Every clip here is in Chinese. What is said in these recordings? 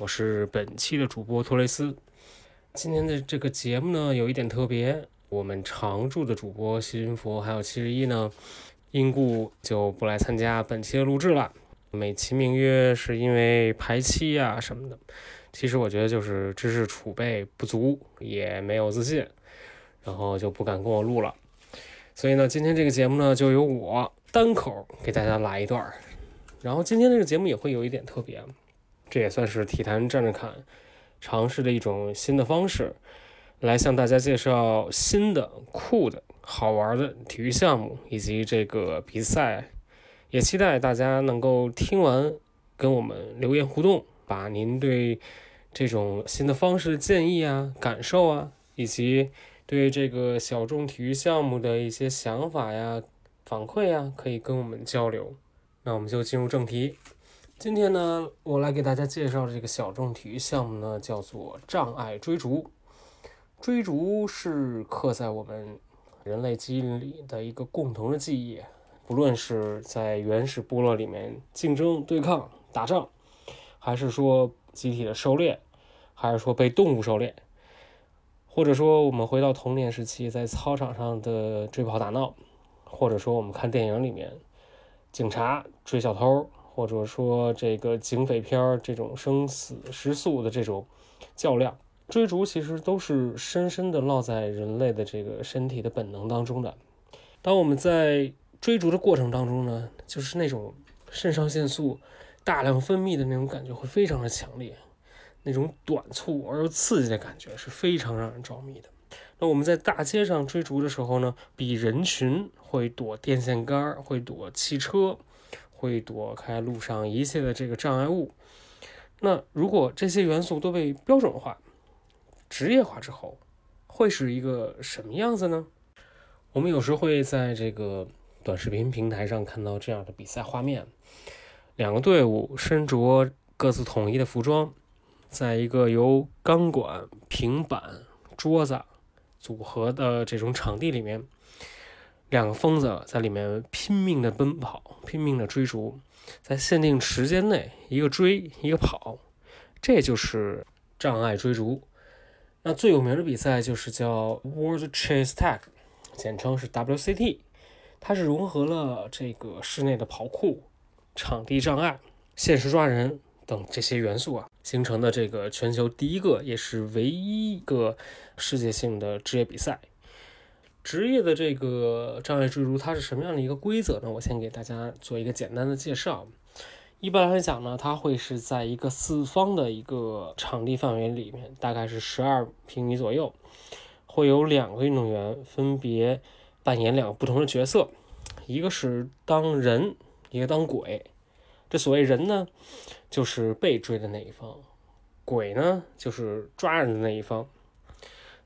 我是本期的主播托雷斯。今天的这个节目呢，有一点特别，我们常驻的主播西云佛还有七十一呢，因故就不来参加本期的录制了，美其名曰是因为排期啊什么的。其实我觉得就是知识储备不足，也没有自信，然后就不敢跟我录了。所以呢，今天这个节目呢，就由我单口给大家来一段儿。然后今天这个节目也会有一点特别，这也算是体坛站着看尝试的一种新的方式，来向大家介绍新的、酷的、好玩的体育项目以及这个比赛。也期待大家能够听完跟我们留言互动，把您对。这种新的方式的建议啊、感受啊，以及对这个小众体育项目的一些想法呀、反馈呀，可以跟我们交流。那我们就进入正题。今天呢，我来给大家介绍这个小众体育项目呢，叫做障碍追逐。追逐是刻在我们人类基因里的一个共同的记忆，不论是在原始部落里面竞争、对抗、打仗，还是说集体的狩猎。还是说被动物狩猎，或者说我们回到童年时期在操场上的追跑打闹，或者说我们看电影里面警察追小偷，或者说这个警匪片这种生死时速的这种较量，追逐其实都是深深的烙在人类的这个身体的本能当中的。当我们在追逐的过程当中呢，就是那种肾上腺素大量分泌的那种感觉会非常的强烈。那种短促而又刺激的感觉是非常让人着迷的。那我们在大街上追逐的时候呢，比人群会躲电线杆，会躲汽车，会躲开路上一切的这个障碍物。那如果这些元素都被标准化、职业化之后，会是一个什么样子呢？我们有时会在这个短视频平台上看到这样的比赛画面：两个队伍身着各自统一的服装。在一个由钢管、平板、桌子组合的这种场地里面，两个疯子在里面拼命的奔跑，拼命的追逐，在限定时间内，一个追，一个跑，这就是障碍追逐。那最有名的比赛就是叫 World Chase Tag，简称是 WCT，它是融合了这个室内的跑酷、场地障碍、限时抓人。等这些元素啊，形成的这个全球第一个也是唯一一个世界性的职业比赛。职业的这个障碍追逐，它是什么样的一个规则呢？我先给大家做一个简单的介绍。一般来讲呢，它会是在一个四方的一个场地范围里面，大概是十二平米左右，会有两个运动员分别扮演两个不同的角色，一个是当人，一个当鬼。这所谓人呢，就是被追的那一方；鬼呢，就是抓人的那一方。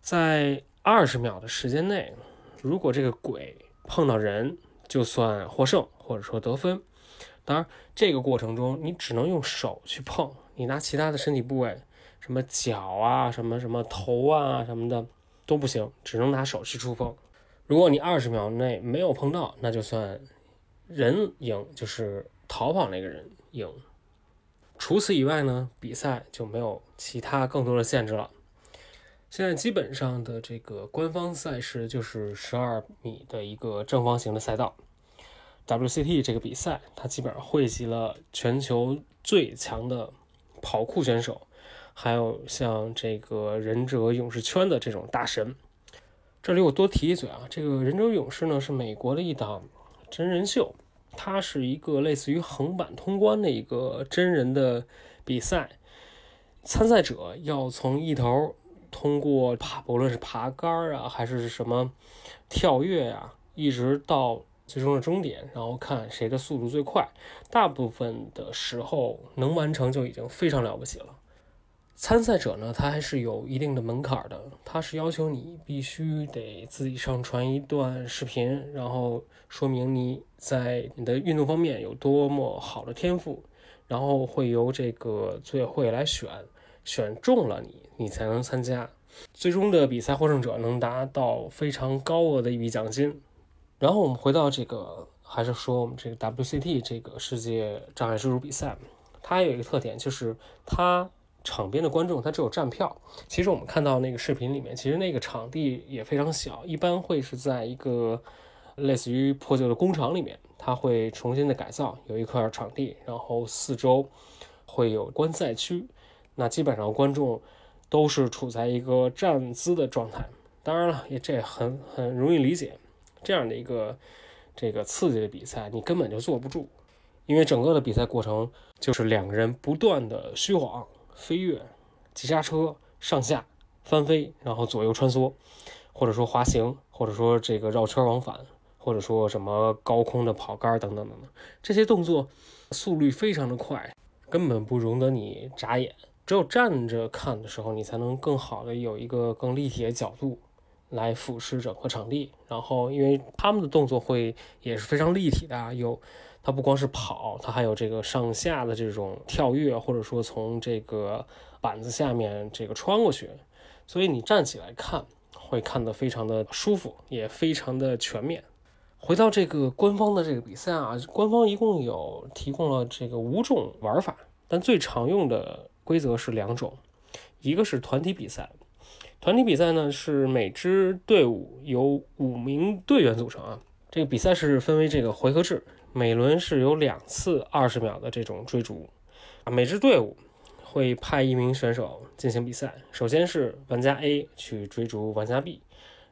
在二十秒的时间内，如果这个鬼碰到人，就算获胜或者说得分。当然，这个过程中你只能用手去碰，你拿其他的身体部位，什么脚啊、什么什么头啊什么的都不行，只能拿手去触碰。如果你二十秒内没有碰到，那就算人赢，就是。逃跑那个人赢。除此以外呢，比赛就没有其他更多的限制了。现在基本上的这个官方赛事就是十二米的一个正方形的赛道。WCT 这个比赛，它基本上汇集了全球最强的跑酷选手，还有像这个忍者勇士圈的这种大神。这里我多提一嘴啊，这个忍者勇士呢是美国的一档真人秀。它是一个类似于横版通关的一个真人的比赛，参赛者要从一头通过爬，不论是爬杆儿啊，还是什么跳跃呀，一直到最终的终点，然后看谁的速度最快。大部分的时候能完成就已经非常了不起了。参赛者呢，他还是有一定的门槛的，他是要求你必须得自己上传一段视频，然后说明你在你的运动方面有多么好的天赋，然后会由这个组委会来选，选中了你，你才能参加。最终的比赛获胜者能达到非常高额的一笔奖金。然后我们回到这个，还是说我们这个 WCT 这个世界障碍追逐比赛，它有一个特点，就是它场边的观众他只有站票。其实我们看到那个视频里面，其实那个场地也非常小，一般会是在一个类似于破旧的工厂里面，它会重新的改造，有一块场地，然后四周会有观赛区。那基本上观众都是处在一个站姿的状态。当然了，也这很很容易理解。这样的一个这个刺激的比赛，你根本就坐不住，因为整个的比赛过程就是两个人不断的虚晃、飞跃、急刹车、上下翻飞，然后左右穿梭，或者说滑行，或者说这个绕圈往返，或者说什么高空的跑杆等等等等，这些动作速率非常的快，根本不容得你眨眼。只有站着看的时候，你才能更好的有一个更立体的角度。来俯视整个场地，然后因为他们的动作会也是非常立体的，有它不光是跑，它还有这个上下的这种跳跃，或者说从这个板子下面这个穿过去，所以你站起来看会看得非常的舒服，也非常的全面。回到这个官方的这个比赛啊，官方一共有提供了这个五种玩法，但最常用的规则是两种，一个是团体比赛。团体比赛呢是每支队伍由五名队员组成啊。这个比赛是分为这个回合制，每轮是有两次二十秒的这种追逐啊。每支队伍会派一名选手进行比赛，首先是玩家 A 去追逐玩家 B，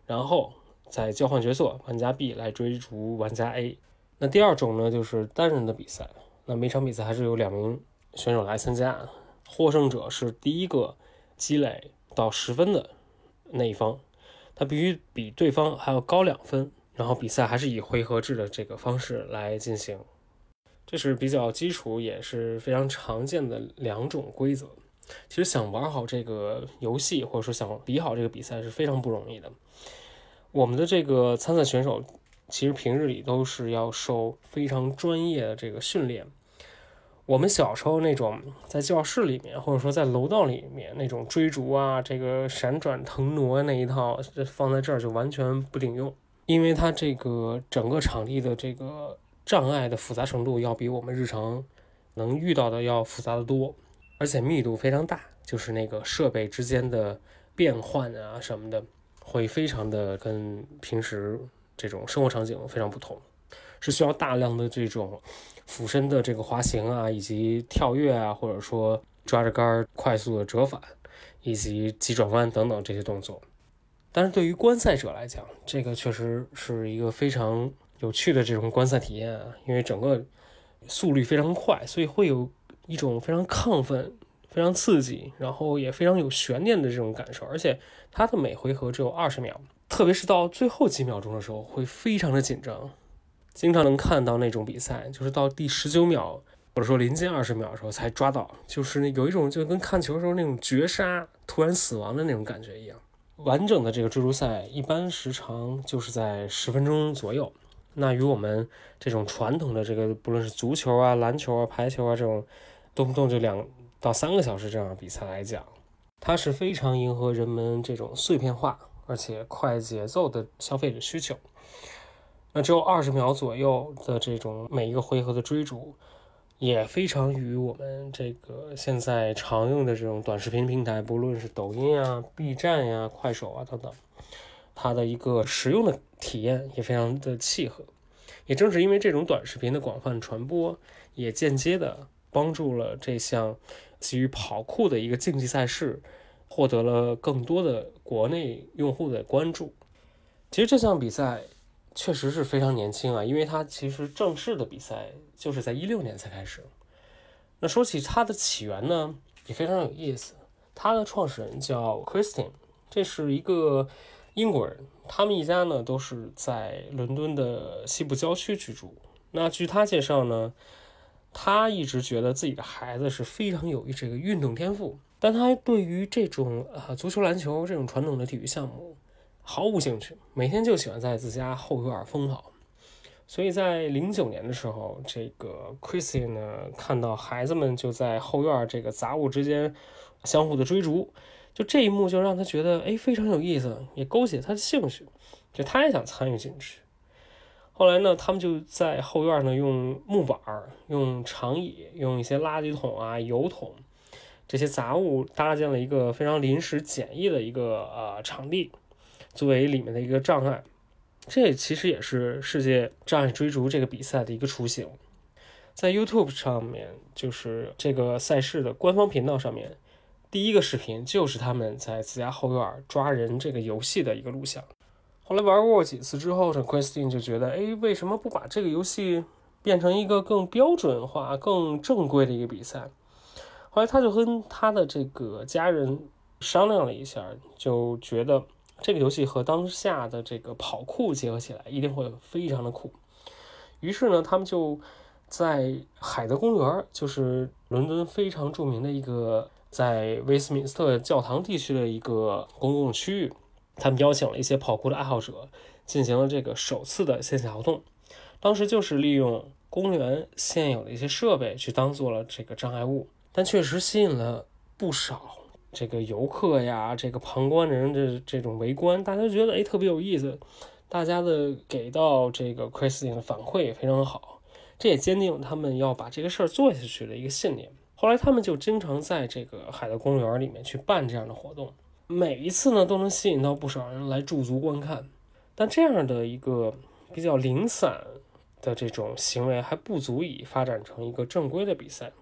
然后再交换角色，玩家 B 来追逐玩家 A。那第二种呢就是单人的比赛，那每场比赛还是有两名选手来参加，获胜者是第一个积累到十分的。那一方，他必须比对方还要高两分，然后比赛还是以回合制的这个方式来进行，这是比较基础也是非常常见的两种规则。其实想玩好这个游戏，或者说想比好这个比赛是非常不容易的。我们的这个参赛选手，其实平日里都是要受非常专业的这个训练。我们小时候那种在教室里面，或者说在楼道里面那种追逐啊，这个闪转腾挪那一套，放在这儿就完全不顶用，因为它这个整个场地的这个障碍的复杂程度要比我们日常能遇到的要复杂的多，而且密度非常大，就是那个设备之间的变换啊什么的，会非常的跟平时这种生活场景非常不同，是需要大量的这种。俯身的这个滑行啊，以及跳跃啊，或者说抓着杆快速的折返，以及急转弯等等这些动作。但是对于观赛者来讲，这个确实是一个非常有趣的这种观赛体验啊，因为整个速率非常快，所以会有一种非常亢奋、非常刺激，然后也非常有悬念的这种感受。而且它的每回合只有二十秒，特别是到最后几秒钟的时候，会非常的紧张。经常能看到那种比赛，就是到第十九秒或者说临近二十秒的时候才抓到，就是有一种就跟看球时候那种绝杀、突然死亡的那种感觉一样。完整的这个追逐赛一般时长就是在十分钟左右。那与我们这种传统的这个不论是足球啊、篮球啊、排球啊这种动不动就两到三个小时这样的比赛来讲，它是非常迎合人们这种碎片化而且快节奏的消费者需求。那只有二十秒左右的这种每一个回合的追逐，也非常与我们这个现在常用的这种短视频平台，不论是抖音啊、B 站呀、快手啊等等，它的一个实用的体验也非常的契合。也正是因为这种短视频的广泛传播，也间接的帮助了这项基于跑酷的一个竞技赛事，获得了更多的国内用户的关注。其实这项比赛。确实是非常年轻啊，因为他其实正式的比赛就是在一六年才开始。那说起它的起源呢，也非常有意思。它的创始人叫 Christian，这是一个英国人，他们一家呢都是在伦敦的西部郊区居住。那据他介绍呢，他一直觉得自己的孩子是非常有这个运动天赋，但他对于这种啊足球、篮球这种传统的体育项目毫无兴趣，每天就喜欢在自家后院疯跑。所以在零九年的时候，这个 Christie 呢看到孩子们就在后院这个杂物之间相互的追逐，就这一幕就让他觉得哎非常有意思，也勾起他的兴趣，就他也想参与进去。后来呢，他们就在后院呢用木板、用长椅、用一些垃圾桶啊、油桶这些杂物搭建了一个非常临时简易的一个呃场地，作为里面的一个障碍。这其实也是世界障碍追逐这个比赛的一个雏形，在 YouTube 上面，就是这个赛事的官方频道上面，第一个视频就是他们在自家后院抓人这个游戏的一个录像。后来玩过几次之后呢，Christine 就觉得，哎，为什么不把这个游戏变成一个更标准化、更正规的一个比赛？后来他就跟他的这个家人商量了一下，就觉得。这个游戏和当下的这个跑酷结合起来，一定会非常的酷。于是呢，他们就在海德公园，就是伦敦非常著名的一个在威斯敏斯特教堂地区的一个公共区域，他们邀请了一些跑酷的爱好者，进行了这个首次的线下活动。当时就是利用公园现有的一些设备去当做了这个障碍物，但确实吸引了不少。这个游客呀，这个旁观人的这种围观，大家觉得哎特别有意思，大家的给到这个 Christine 的反馈也非常好，这也坚定了他们要把这个事儿做下去的一个信念。后来他们就经常在这个海德公园里面去办这样的活动，每一次呢都能吸引到不少人来驻足观看。但这样的一个比较零散的这种行为还不足以发展成一个正规的比赛。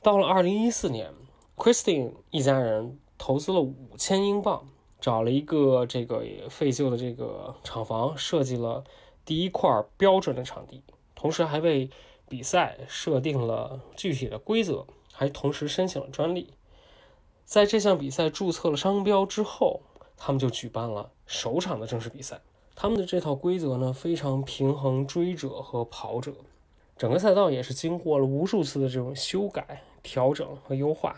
到了二零一四年。Christine 一家人投资了五千英镑，找了一个这个废旧的这个厂房，设计了第一块标准的场地，同时还为比赛设定了具体的规则，还同时申请了专利。在这项比赛注册了商标之后，他们就举办了首场的正式比赛。他们的这套规则呢，非常平衡追者和跑者，整个赛道也是经过了无数次的这种修改、调整和优化。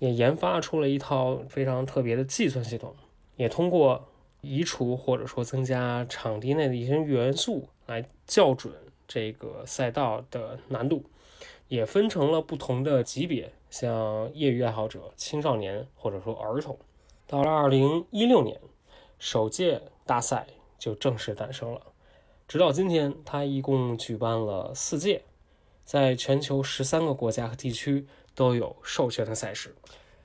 也研发出了一套非常特别的计算系统，也通过移除或者说增加场地内的一些元素来校准这个赛道的难度，也分成了不同的级别，像业余爱好者、青少年或者说儿童。到了二零一六年，首届大赛就正式诞生了。直到今天，它一共举办了四届，在全球十三个国家和地区。都有授权的赛事，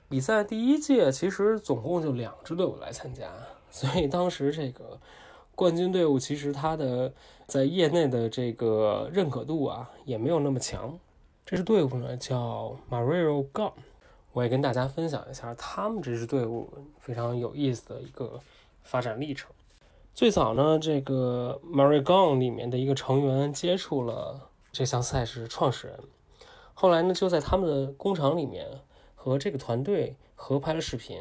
比赛第一届其实总共就两支队伍来参加，所以当时这个冠军队伍其实它的在业内的这个认可度啊也没有那么强。这支队伍呢叫 Mario Gun，我也跟大家分享一下他们这支队伍非常有意思的一个发展历程。最早呢，这个 Mario Gun 里面的一个成员接触了这项赛事创始人。后来呢，就在他们的工厂里面和这个团队合拍了视频。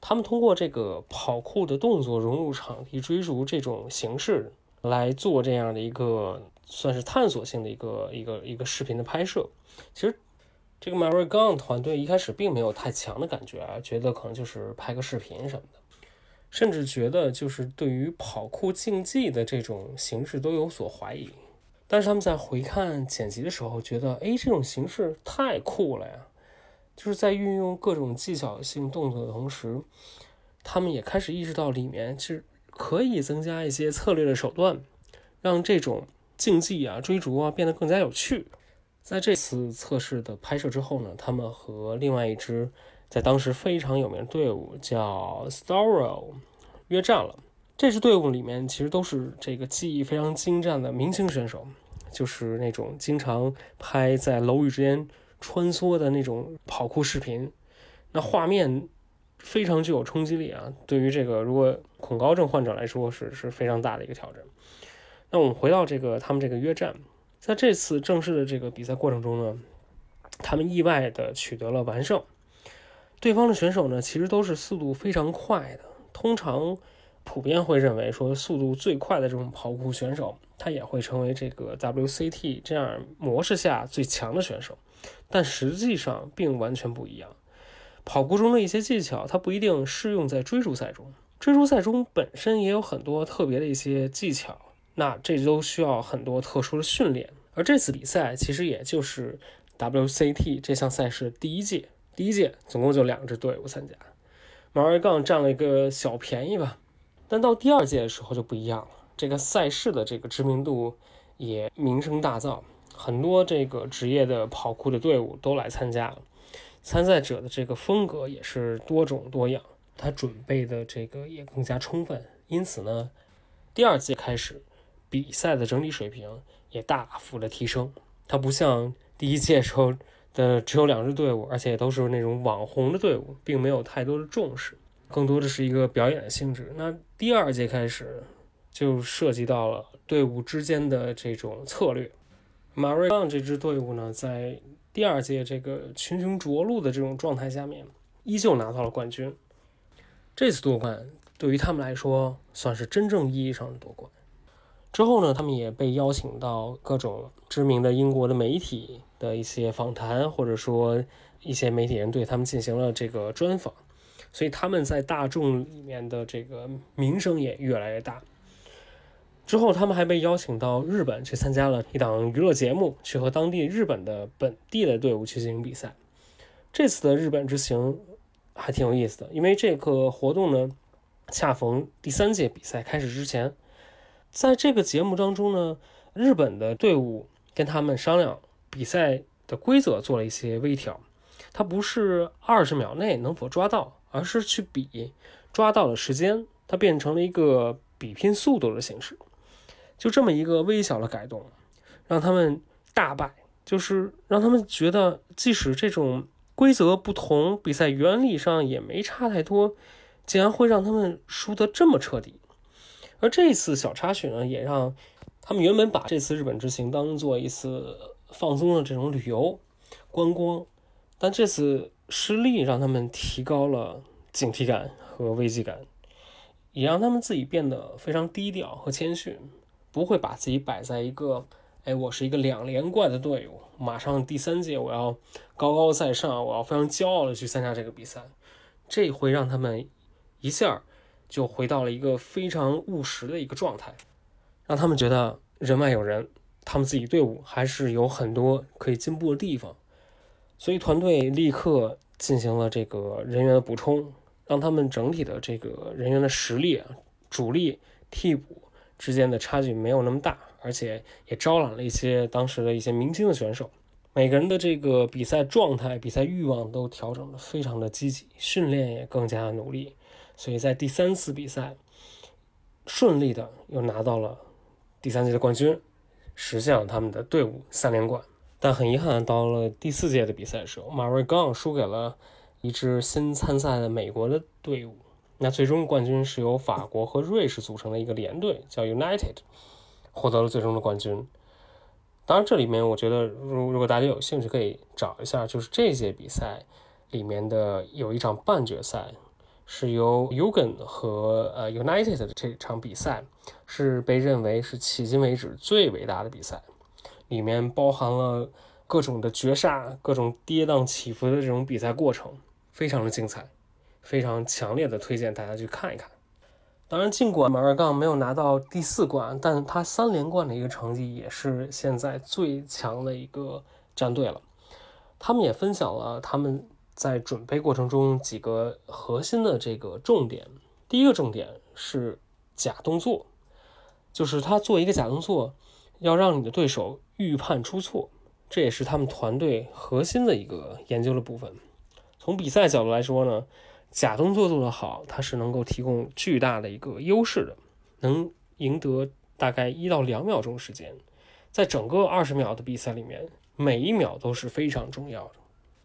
他们通过这个跑酷的动作融入场地追逐这种形式来做这样的一个算是探索性的一个一个一个视频的拍摄。其实这个 Mary Gun 团队一开始并没有太强的感觉啊，觉得可能就是拍个视频什么的，甚至觉得就是对于跑酷竞技的这种形式都有所怀疑。但是他们在回看剪辑的时候，觉得哎，这种形式太酷了呀！就是在运用各种技巧性动作的同时，他们也开始意识到里面其实可以增加一些策略的手段，让这种竞技啊、追逐啊变得更加有趣。在这次测试的拍摄之后呢，他们和另外一支在当时非常有名的队伍叫 Staro 约战了。这支队伍里面其实都是这个技艺非常精湛的明星选手，就是那种经常拍在楼宇之间穿梭的那种跑酷视频，那画面非常具有冲击力啊！对于这个如果恐高症患者来说是是非常大的一个挑战。那我们回到这个他们这个约战，在这次正式的这个比赛过程中呢，他们意外的取得了完胜。对方的选手呢，其实都是速度非常快的，通常。普遍会认为说，速度最快的这种跑酷选手，他也会成为这个 WCT 这样模式下最强的选手。但实际上并完全不一样。跑酷中的一些技巧，它不一定适用在追逐赛中。追逐赛中本身也有很多特别的一些技巧，那这都需要很多特殊的训练。而这次比赛其实也就是 WCT 这项赛事第一届，第一届总共就两支队伍参加，马瑞杠占了一个小便宜吧。但到第二届的时候就不一样了，这个赛事的这个知名度也名声大噪，很多这个职业的跑酷的队伍都来参加了。参赛者的这个风格也是多种多样，他准备的这个也更加充分，因此呢，第二届开始比赛的整体水平也大幅的提升。它不像第一届时候的只有两支队伍，而且都是那种网红的队伍，并没有太多的重视。更多的是一个表演的性质。那第二届开始就涉及到了队伍之间的这种策略。马瑞旺这支队伍呢，在第二届这个群雄逐鹿的这种状态下面，依旧拿到了冠军。这次夺冠对于他们来说，算是真正意义上的夺冠。之后呢，他们也被邀请到各种知名的英国的媒体的一些访谈，或者说一些媒体人对他们进行了这个专访。所以他们在大众里面的这个名声也越来越大。之后，他们还被邀请到日本去参加了一档娱乐节目，去和当地日本的本地的队伍去进行比赛。这次的日本之行还挺有意思的，因为这个活动呢，恰逢第三届比赛开始之前。在这个节目当中呢，日本的队伍跟他们商量比赛的规则，做了一些微调。它不是二十秒内能否抓到。而是去比抓到的时间，它变成了一个比拼速度的形式，就这么一个微小的改动，让他们大败，就是让他们觉得即使这种规则不同，比赛原理上也没差太多，竟然会让他们输得这么彻底。而这次小插曲呢，也让他们原本把这次日本之行当做一次放松的这种旅游观光，但这次。失利让他们提高了警惕感和危机感，也让他们自己变得非常低调和谦逊，不会把自己摆在一个，哎，我是一个两连冠的队伍，马上第三届我要高高在上，我要非常骄傲的去参加这个比赛，这会让他们一下就回到了一个非常务实的一个状态，让他们觉得人外有人，他们自己队伍还是有很多可以进步的地方。所以团队立刻进行了这个人员的补充，让他们整体的这个人员的实力啊，主力、替补之间的差距没有那么大，而且也招揽了一些当时的一些明星的选手，每个人的这个比赛状态、比赛欲望都调整的非常的积极，训练也更加努力，所以在第三次比赛顺利的又拿到了第三届的冠军，实现了他们的队伍三连冠。但很遗憾，到了第四届的比赛时候，马瑞刚输给了一支新参赛的美国的队伍。那最终冠军是由法国和瑞士组成的一个联队，叫 United，获得了最终的冠军。当然，这里面我觉得，如如果大家有兴趣，可以找一下，就是这届比赛里面的有一场半决赛，是由 Ugan 和呃 United 的这场比赛，是被认为是迄今为止最伟大的比赛。里面包含了各种的绝杀、各种跌宕起伏的这种比赛过程，非常的精彩，非常强烈的推荐大家去看一看。当然，尽管马尔杠没有拿到第四冠，但他三连冠的一个成绩也是现在最强的一个战队了。他们也分享了他们在准备过程中几个核心的这个重点。第一个重点是假动作，就是他做一个假动作。要让你的对手预判出错，这也是他们团队核心的一个研究的部分。从比赛角度来说呢，假动作做得好，它是能够提供巨大的一个优势的，能赢得大概一到两秒钟时间。在整个二十秒的比赛里面，每一秒都是非常重要的。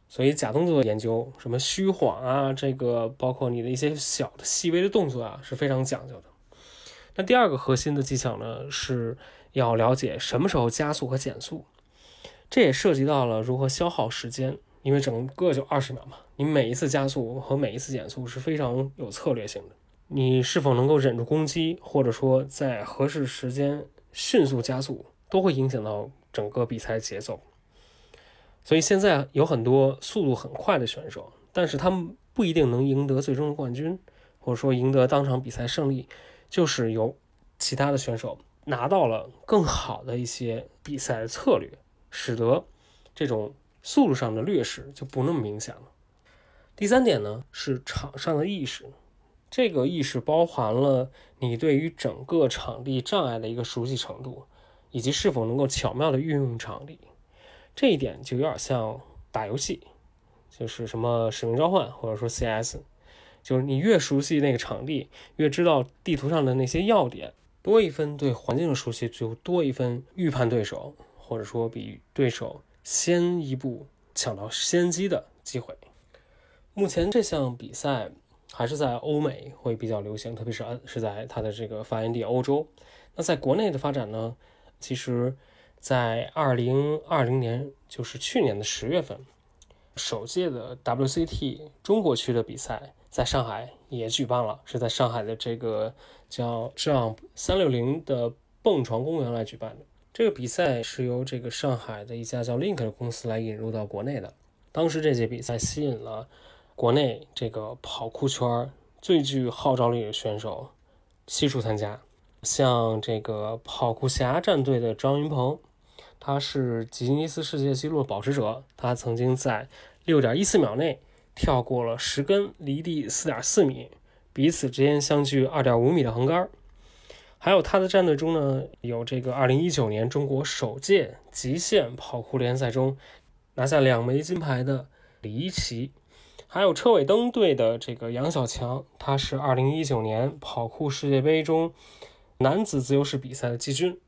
所以假动作的研究，什么虚晃啊，这个包括你的一些小的细微的动作啊，是非常讲究的。那第二个核心的技巧呢是。要了解什么时候加速和减速，这也涉及到了如何消耗时间，因为整个就二十秒嘛，你每一次加速和每一次减速是非常有策略性的。你是否能够忍住攻击，或者说在合适时间迅速加速，都会影响到整个比赛节奏。所以现在有很多速度很快的选手，但是他们不一定能赢得最终的冠军，或者说赢得当场比赛胜利，就是由其他的选手拿到了更好的一些比赛的策略，使得这种速度上的劣势就不那么明显了。第三点呢是场上的意识，这个意识包含了你对于整个场地障碍的一个熟悉程度，以及是否能够巧妙的运用场地。这一点就有点像打游戏，就是什么使命召唤或者说 CS，就是你越熟悉那个场地，越知道地图上的那些要点，多一分对环境的熟悉，就多一分预判对手，或者说比对手先一步抢到先机的机会。目前这项比赛还是在欧美会比较流行，特别是是在它的这个发源地欧洲。那在国内的发展呢，其实。在二零二零年，就是去年的十月份，首届的 WCT 中国区的比赛在上海也举办了，是在上海的这个叫 Jump 三六零的蹦床公园来举办的。这个比赛是由这个上海的一家叫 Link 的公司来引入到国内的。当时这届比赛吸引了国内这个跑酷圈最具号召力的选手悉数参加，像这个跑酷侠战队的张云鹏。他是吉尼斯世界纪录保持者，他曾经在六点一四秒内跳过了十根离地四点四米、彼此之间相距二点五米的横杆。还有他的战队中呢，有这个二零一九年中国首届极限跑酷联赛中拿下两枚金牌的李一奇，还有车尾灯队的这个杨小强，他是二零一九年跑酷世界杯中男子自由式比赛的季军。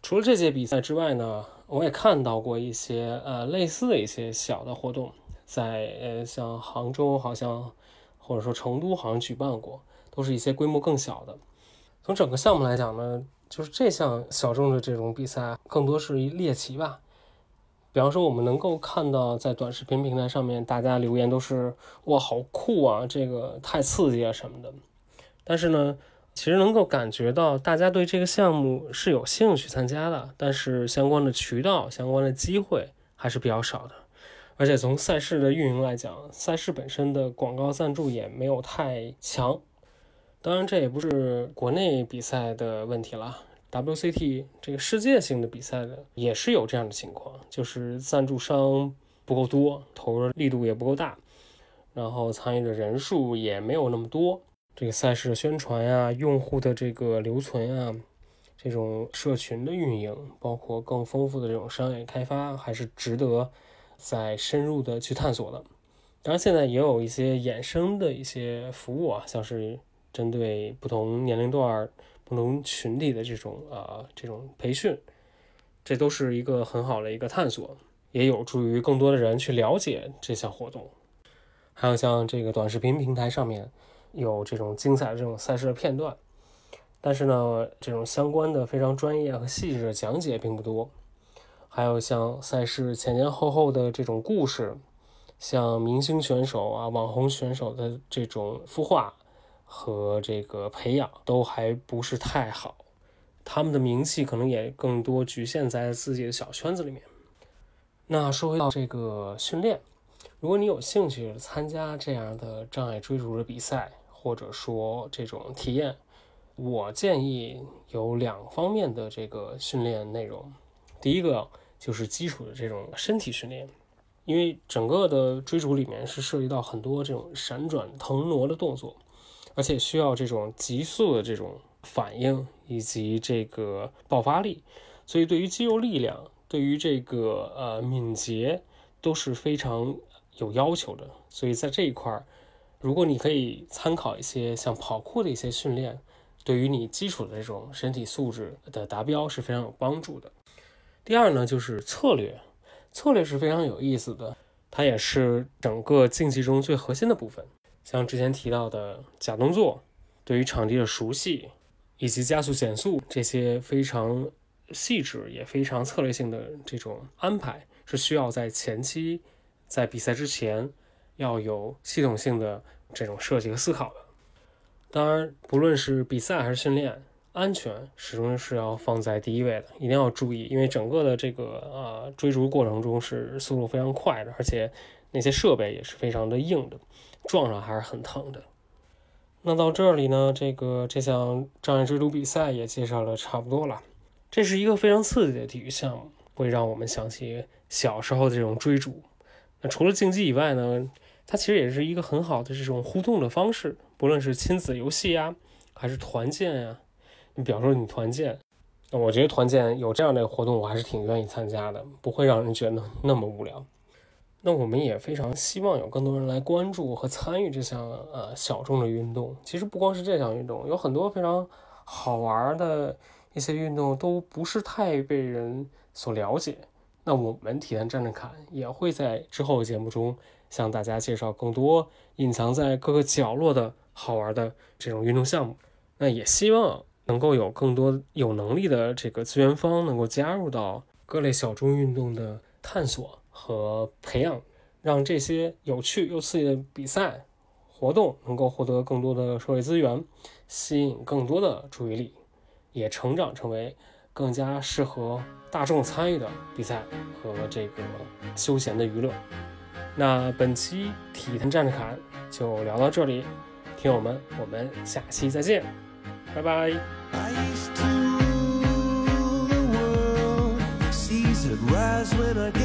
除了这届比赛之外呢，我也看到过一些呃类似的一些小的活动，在呃像杭州好像或者说成都好像举办过，都是一些规模更小的。从整个项目来讲呢，就是这项小众的这种比赛更多是一猎奇吧。比方说，我们能够看到在短视频平台上面，大家留言都是哇好酷啊，这个太刺激啊什么的。但是呢。其实能够感觉到大家对这个项目是有兴趣参加的，但是相关的渠道、相关的机会还是比较少的。而且从赛事的运营来讲，赛事本身的广告赞助也没有太强。当然，这也不是国内比赛的问题了。WCT 这个世界性的比赛的也是有这样的情况，就是赞助商不够多，投入力度也不够大，然后参与的人数也没有那么多。这个赛事的宣传呀，用户的这个留存啊，这种社群的运营，包括更丰富的这种商业开发，还是值得再深入的去探索的。当然，现在也有一些衍生的一些服务啊，像是针对不同年龄段、不同群体的这种啊这种培训，这都是一个很好的一个探索，也有助于更多的人去了解这项活动。还有像这个短视频平台上面。有这种精彩的这种赛事的片段，但是呢，这种相关的非常专业和细致的讲解并不多。还有像赛事前前后后的这种故事，像明星选手啊、网红选手的这种孵化和这个培养都还不是太好，他们的名气可能也更多局限在自己的小圈子里面。那说回到这个训练，如果你有兴趣参加这样的障碍追逐的比赛，或者说这种体验，我建议有两方面的这个训练内容。第一个就是基础的这种身体训练，因为整个的追逐里面是涉及到很多这种闪转腾挪的动作，而且需要这种急速的这种反应以及这个爆发力，所以对于肌肉力量、对于这个呃敏捷都是非常有要求的。所以在这一块儿。如果你可以参考一些像跑酷的一些训练，对于你基础的这种身体素质的达标是非常有帮助的。第二呢，就是策略，策略是非常有意思的，它也是整个竞技中最核心的部分。像之前提到的假动作，对于场地的熟悉，以及加速减速这些非常细致也非常策略性的这种安排，是需要在前期在比赛之前。要有系统性的这种设计和思考的。当然，不论是比赛还是训练，安全始终是要放在第一位的，一定要注意。因为整个的这个呃追逐过程中是速度非常快的，而且那些设备也是非常的硬的，撞上还是很疼的。那到这里呢，这个这项障碍追逐比赛也介绍了差不多了。这是一个非常刺激的体育项目，会让我们想起小时候的这种追逐。那除了竞技以外呢，它其实也是一个很好的这种互动的方式，不论是亲子游戏呀，还是团建呀。你比方说你团建，那我觉得团建有这样的活动，我还是挺愿意参加的，不会让人觉得那么无聊。那我们也非常希望有更多人来关注和参与这项呃小众的运动。其实不光是这项运动，有很多非常好玩的。一些运动都不是太被人所了解，那我们体坛站着看也会在之后的节目中向大家介绍更多隐藏在各个角落的好玩的这种运动项目。那也希望能够有更多有能力的这个资源方能够加入到各类小众运动的探索和培养，让这些有趣又刺激的比赛活动能够获得更多的社会资源，吸引更多的注意力。也成长成为更加适合大众参与的比赛和这个休闲的娱乐。那本期体坛站着侃就聊到这里，听友们，我们下期再见，Bye when